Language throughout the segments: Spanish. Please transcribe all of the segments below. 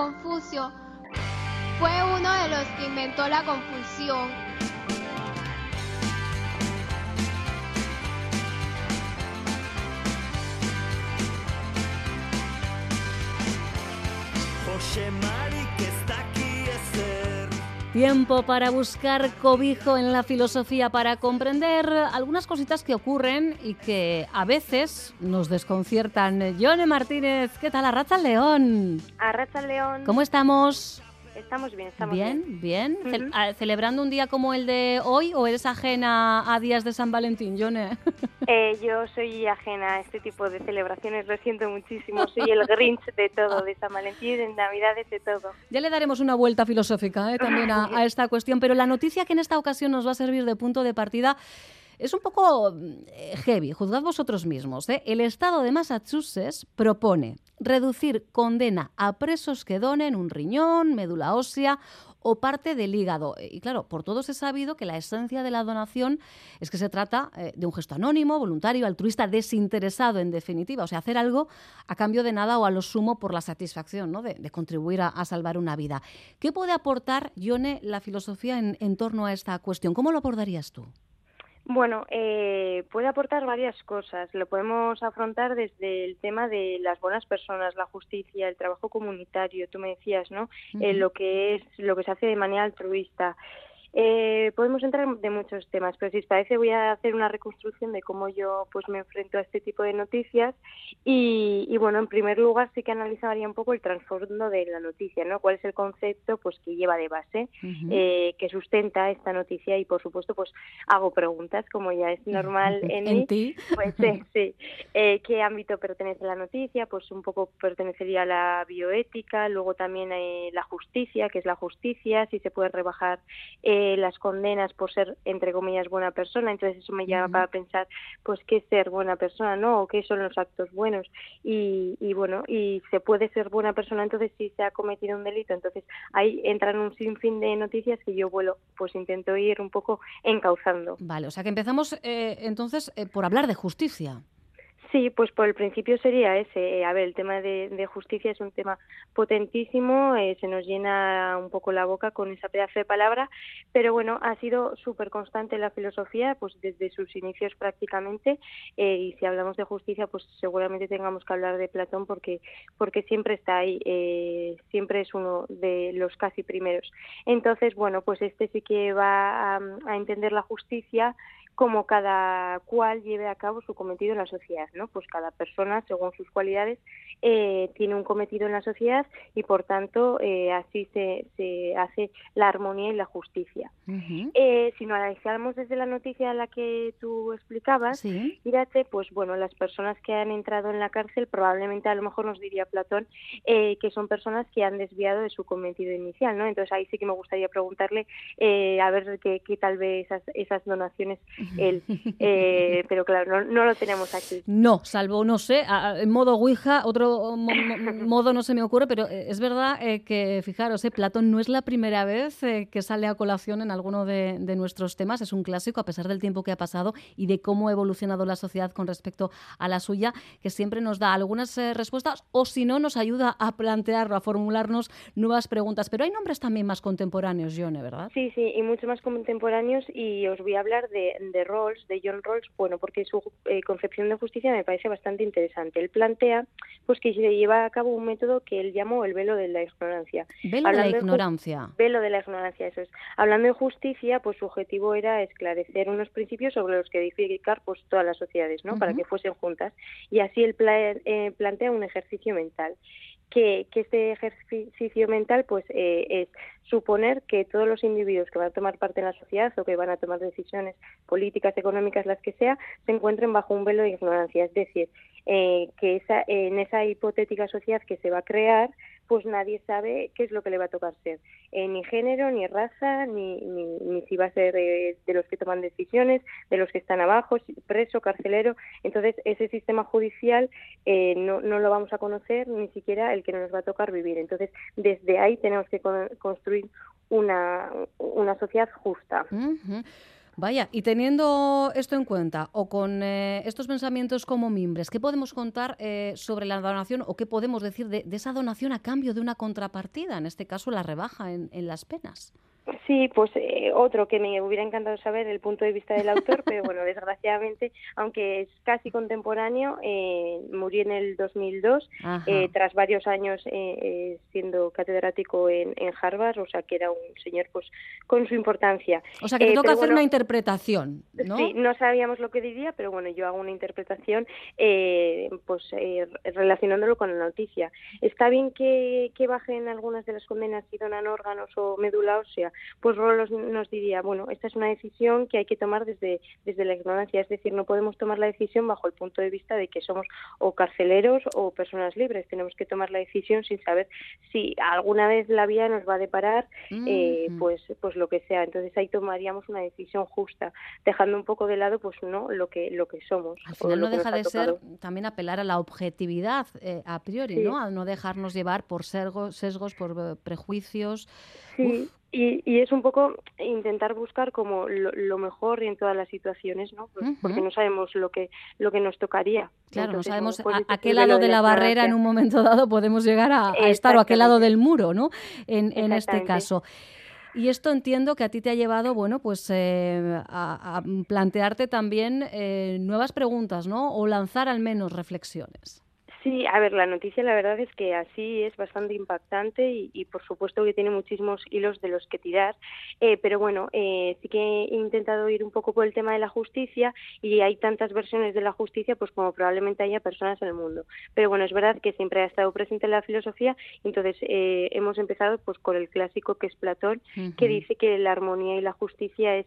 Confucio fue uno de los que inventó la confusión. Tiempo para buscar cobijo en la filosofía, para comprender algunas cositas que ocurren y que a veces nos desconciertan. Yone Martínez, ¿qué tal? Arracha León. Arracha León. ¿Cómo estamos? Estamos bien, estamos bien. Bien, bien. Ah, ¿Celebrando un día como el de hoy o eres ajena a días de San Valentín, Yone? Eh, yo soy ajena a este tipo de celebraciones, lo siento muchísimo. Soy el Grinch de todo, de San Valentín, de Navidades, de todo. Ya le daremos una vuelta filosófica eh, también a, a esta cuestión, pero la noticia que en esta ocasión nos va a servir de punto de partida es un poco eh, heavy, juzgad vosotros mismos. ¿eh? El Estado de Massachusetts propone reducir condena a presos que donen un riñón, médula ósea o parte del hígado. Y claro, por todos he sabido que la esencia de la donación es que se trata eh, de un gesto anónimo, voluntario, altruista, desinteresado en definitiva. O sea, hacer algo a cambio de nada o a lo sumo por la satisfacción ¿no? de, contribuir a, salvar una vida. ¿Qué puede aportar, Yone, la filosofía en torno a esta cuestión? ¿Cómo lo abordarías tú? Bueno, eh, puede aportar varias cosas. Lo podemos afrontar desde el tema de las buenas personas, la justicia, el trabajo comunitario. Tú me decías, ¿no? Eh, lo que es lo que se hace de manera altruista. Eh, podemos entrar de muchos temas, pero si os parece voy a hacer una reconstrucción de cómo yo pues me enfrento a este tipo de noticias y, bueno, en primer lugar sí que analizaría un poco el trasfondo de la noticia, ¿no? ¿Cuál es el concepto pues que lleva de base, eh, que sustenta esta noticia y por supuesto pues hago preguntas como ya es normal en, ¿En ti. Pues sí, sí. Eh, ¿Qué ámbito pertenece la noticia? Pues un poco pertenecería a la bioética, luego también la justicia, que es la justicia, si se puede rebajar eh, las condenas por ser, entre comillas, buena persona. Entonces eso me lleva para pensar, pues, qué es ser buena persona, ¿no? O qué son los actos buenos. Y, y bueno, y se puede ser buena persona entonces si se ha cometido un delito. Entonces ahí entran un sinfín de noticias que yo, vuelo, pues intento ir un poco encauzando. Vale, o sea que empezamos eh, entonces eh, por hablar de justicia. Sí, pues por el principio sería ese. A ver, el tema de, justicia es un tema potentísimo, eh, se nos llena un poco la boca con esa pedazo de palabra, pero bueno, ha sido súper constante la filosofía, pues desde sus inicios prácticamente, eh, y si hablamos de justicia, pues seguramente tengamos que hablar de Platón porque, porque siempre está ahí, eh, siempre es uno de los casi primeros. Entonces, bueno, pues este sí que va a entender la justicia como cada cual lleve a cabo su cometido en la sociedad, ¿no? Pues cada persona, según sus cualidades, eh, tiene un cometido en la sociedad y, por tanto, eh, así se, se, hace la armonía y la justicia. eh, si lo analizamos desde la noticia a la que tú explicabas, ¿Sí? pues bueno, las personas que han entrado en la cárcel probablemente a lo mejor nos diría Platón eh, que son personas que han desviado de su cometido inicial, ¿no? Entonces ahí sí que me gustaría preguntarle eh, a ver qué, qué, tal vez esas, esas donaciones él. Eh, pero claro, no, lo tenemos aquí. No, salvo, no sé, en modo Ouija, otro modo no se me ocurre, pero eh, es verdad eh, que, fijaros, Platón no es la primera vez que sale a colación en alguno de, nuestros temas, es un clásico a pesar del tiempo que ha pasado y de cómo ha evolucionado la sociedad con respecto a la suya, que siempre nos da algunas respuestas o si no nos ayuda a plantearlo, a formularnos nuevas preguntas. Pero hay nombres también más contemporáneos, Yone, ¿verdad? Sí, sí, y mucho más contemporáneos y os voy a hablar de de Rawls, de John Rawls, bueno, porque su eh, concepción de justicia me parece bastante interesante. Él plantea pues que se lleva a cabo un método que él llamó el velo de la ignorancia. Velo de la ignorancia. velo de la ignorancia, eso es. Hablando de justicia, pues su objetivo era esclarecer unos principios sobre los que edificar pues todas las sociedades, ¿no? Para que fuesen juntas. Y así él eh, plantea un ejercicio mental que, este ejercicio mental pues eh, es suponer que todos los individuos que van a tomar parte en la sociedad o que van a tomar decisiones políticas, económicas, las que sea, se encuentren bajo un velo de ignorancia. Es decir, eh, que esa, en esa hipotética sociedad que se va a crear, pues nadie sabe qué es lo que le va a tocar ser. Eh, ni género, ni raza, ni, ni, si va a ser de los que toman decisiones, de los que están abajo, preso, carcelero. Entonces, ese sistema judicial eh, no, no lo vamos a conocer, ni siquiera el que nos va a tocar vivir. Entonces, desde ahí tenemos que construir una, una sociedad justa. Vaya, y teniendo esto en cuenta, o con eh, estos pensamientos como mimbres, ¿qué podemos contar eh, sobre la donación o qué podemos decir de, esa donación a cambio de una contrapartida, en este caso la rebaja en las penas? Sí, pues eh, otro que me hubiera encantado saber el punto de vista del autor, pero bueno, desgraciadamente, aunque es casi contemporáneo, eh, murió en el 2002 eh, tras varios años eh, siendo catedrático en, Harvard, o sea que era un señor pues con su importancia. O sea que te toca hacer una interpretación, ¿no? Sí, no sabíamos lo que diría, pero bueno, yo hago una interpretación pues relacionándolo con la noticia. Está bien que, que bajen algunas de las condenas si donan órganos o médula ósea, pues Rolos nos diría, bueno, esta es una decisión que hay que tomar desde, desde la ignorancia, es decir, no podemos tomar la decisión bajo el punto de vista de que somos o carceleros o personas libres, tenemos que tomar la decisión sin saber si alguna vez la vía nos va a deparar, eh, pues, pues lo que sea, entonces ahí tomaríamos una decisión justa, dejando un poco de lado, pues no, lo que, lo que somos. Al final no deja de ser también apelar a la objetividad eh, a priori, ¿no? A no dejarnos llevar por sesgos, sesgos por eh, prejuicios. Sí. Y, y, es un poco intentar buscar como lo, mejor en todas las situaciones, ¿no? Pues, porque no sabemos lo que lo que nos tocaría. Claro, no sabemos a, qué lado de la, barrera en un momento dado podemos llegar a, estar o a qué lado del muro, ¿no? En, en este caso. Y esto entiendo que a ti te ha llevado, bueno, pues eh, a, plantearte también eh, nuevas preguntas, ¿no? O lanzar al menos reflexiones. Sí, a ver, la noticia la verdad es que así es bastante impactante y, por supuesto que tiene muchísimos hilos de los que tirar, eh, pero bueno, eh, sí que he intentado ir un poco por el tema de la justicia y hay tantas versiones de la justicia pues como probablemente haya personas en el mundo. Pero bueno, es verdad que siempre ha estado presente en la filosofía, entonces eh, hemos empezado pues con el clásico que es Platón, que dice que la armonía y la justicia es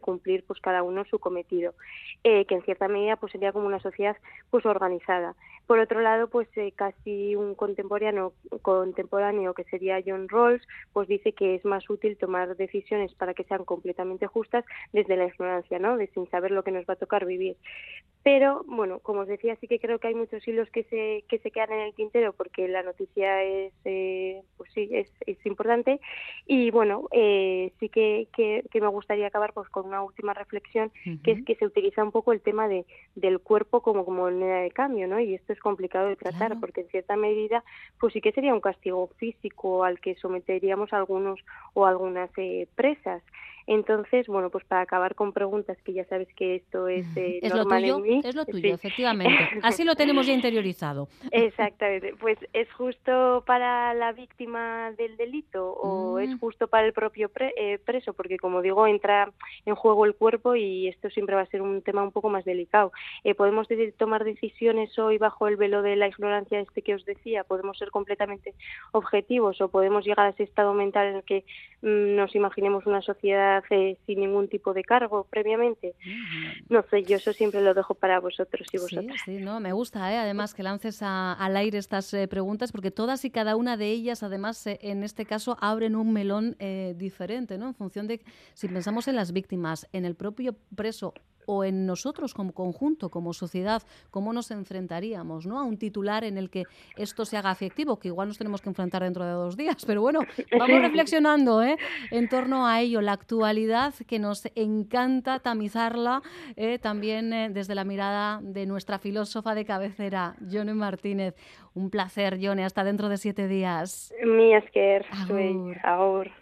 cumplir pues cada uno su cometido, que en cierta medida pues sería como una sociedad pues organizada. Por otro lado, pues eh, casi un contemporáneo, contemporáneo que sería John Rawls, pues dice que es más útil tomar decisiones para que sean completamente justas desde la ignorancia, ¿no? De sin saber lo que nos va a tocar vivir. Pero, bueno, como os decía, sí que creo que hay muchos hilos que se, que se quedan en el tintero porque la noticia es, eh, pues sí, es, es, importante. Y bueno, eh, sí que, que, me gustaría acabar pues con una última reflexión, que es que se utiliza un poco el tema de, del cuerpo como, como moneda de cambio, ¿no? Y esto es complicado de tratar porque en cierta medida, pues sí que sería un castigo físico al que someteríamos a algunos o algunas eh, presas. Entonces, bueno, pues para acabar con preguntas que ya sabes que esto es, eh, ¿Es normal lo tuyo, Es lo tuyo, efectivamente. Así lo tenemos ya interiorizado. Exactamente. Pues es justo para la víctima del delito o es mm. justo para el propio eh, preso, porque como digo, entra en juego el cuerpo y esto siempre va a ser un tema un poco más delicado. Eh, podemos tomar decisiones hoy bajo el velo de la ignorancia este que os decía, podemos ser completamente objetivos o podemos llegar a ese estado mental en el que mm, nos imaginemos una sociedad hace sin ningún tipo de cargo previamente. No sé, yo eso siempre lo dejo para vosotros y vosotras. Sí, sí, no, me gusta, ¿eh? además que lances al aire estas eh, preguntas, porque todas y cada una de ellas, además, eh, en este caso, abren un melón diferente, ¿no? En función de si pensamos en las víctimas, en el propio preso o en nosotros como conjunto, como sociedad, cómo nos enfrentaríamos ¿no? a un titular en el que esto se haga efectivo, que igual nos tenemos que enfrentar dentro de dos días. Pero bueno, vamos reflexionando ¿eh? en torno a ello, la actualidad que nos encanta tamizarla eh, también eh, desde la mirada de nuestra filósofa de cabecera, Johnny Martínez. Un placer, Johnny, hasta dentro de siete días. Mi esker, ahora.